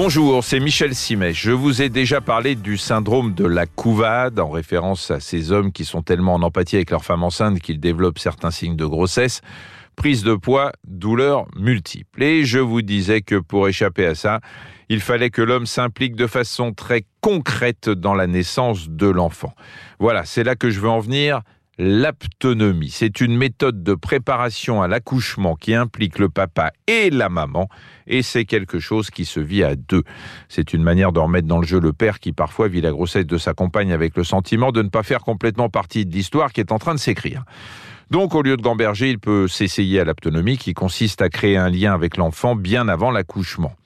Bonjour, c'est Michel Simet. Je vous ai déjà parlé du syndrome de la couvade en référence à ces hommes qui sont tellement en empathie avec leur femme enceinte qu'ils développent certains signes de grossesse, prise de poids, douleurs multiples. Et je vous disais que pour échapper à ça, il fallait que l'homme s'implique de façon très concrète dans la naissance de l'enfant. Voilà, c'est là que je veux en venir. L'aptonomie, c'est une méthode de préparation à l'accouchement qui implique le papa et la maman, et c'est quelque chose qui se vit à deux. C'est une manière de remettre dans le jeu le père qui parfois vit la grossesse de sa compagne avec le sentiment de ne pas faire complètement partie de l'histoire qui est en train de s'écrire. Donc, au lieu de gamberger, il peut s'essayer à l'aptonomie qui consiste à créer un lien avec l'enfant bien avant l'accouchement.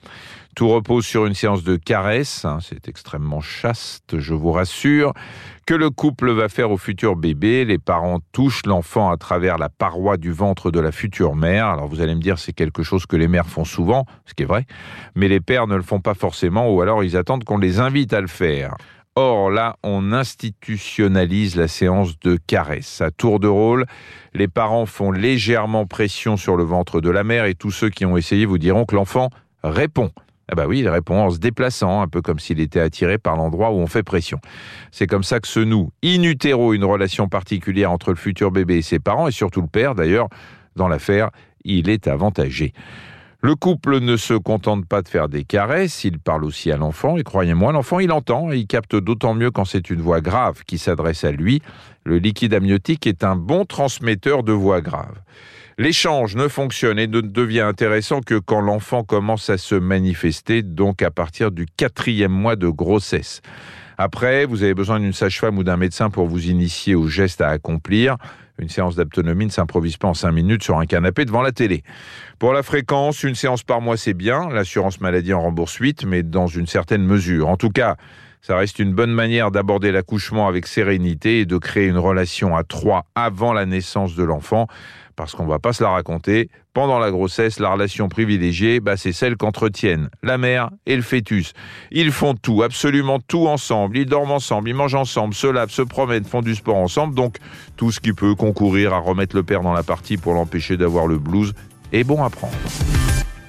Tout repose sur une séance de caresses, hein, c'est extrêmement chaste, je vous rassure, que le couple va faire au futur bébé. Les parents touchent l'enfant à travers la paroi du ventre de la future mère. Alors vous allez me dire c'est quelque chose que les mères font souvent, ce qui est vrai, mais les pères ne le font pas forcément ou alors ils attendent qu'on les invite à le faire. Or là, on institutionnalise la séance de caresses. À tour de rôle, les parents font légèrement pression sur le ventre de la mère et tous ceux qui ont essayé vous diront que l'enfant répond. Ah bah oui, il répond en se déplaçant, un peu comme s'il était attiré par l'endroit où on fait pression. C'est comme ça que se noue in utero une relation particulière entre le futur bébé et ses parents, et surtout le père d'ailleurs. Dans l'affaire, il est avantagé. Le couple ne se contente pas de faire des caresses, il parle aussi à l'enfant, et croyez-moi, l'enfant il entend, et il capte d'autant mieux quand c'est une voix grave qui s'adresse à lui. Le liquide amniotique est un bon transmetteur de voix grave. L'échange ne fonctionne et ne devient intéressant que quand l'enfant commence à se manifester, donc à partir du quatrième mois de grossesse. Après, vous avez besoin d'une sage-femme ou d'un médecin pour vous initier aux gestes à accomplir. Une séance d'aptonomie ne s'improvise pas en cinq minutes sur un canapé devant la télé. Pour la fréquence, une séance par mois, c'est bien. L'assurance maladie en rembourse 8, mais dans une certaine mesure. En tout cas, ça reste une bonne manière d'aborder l'accouchement avec sérénité et de créer une relation à trois avant la naissance de l'enfant parce qu'on va pas se la raconter. Pendant la grossesse, la relation privilégiée, bah, c'est celle qu'entretiennent la mère et le fœtus. Ils font tout, absolument tout ensemble. Ils dorment ensemble, ils mangent ensemble, se lavent, se promènent, font du sport ensemble. Donc, tout ce qui peut concourir à remettre le père dans la partie pour l'empêcher d'avoir le blues est bon à prendre.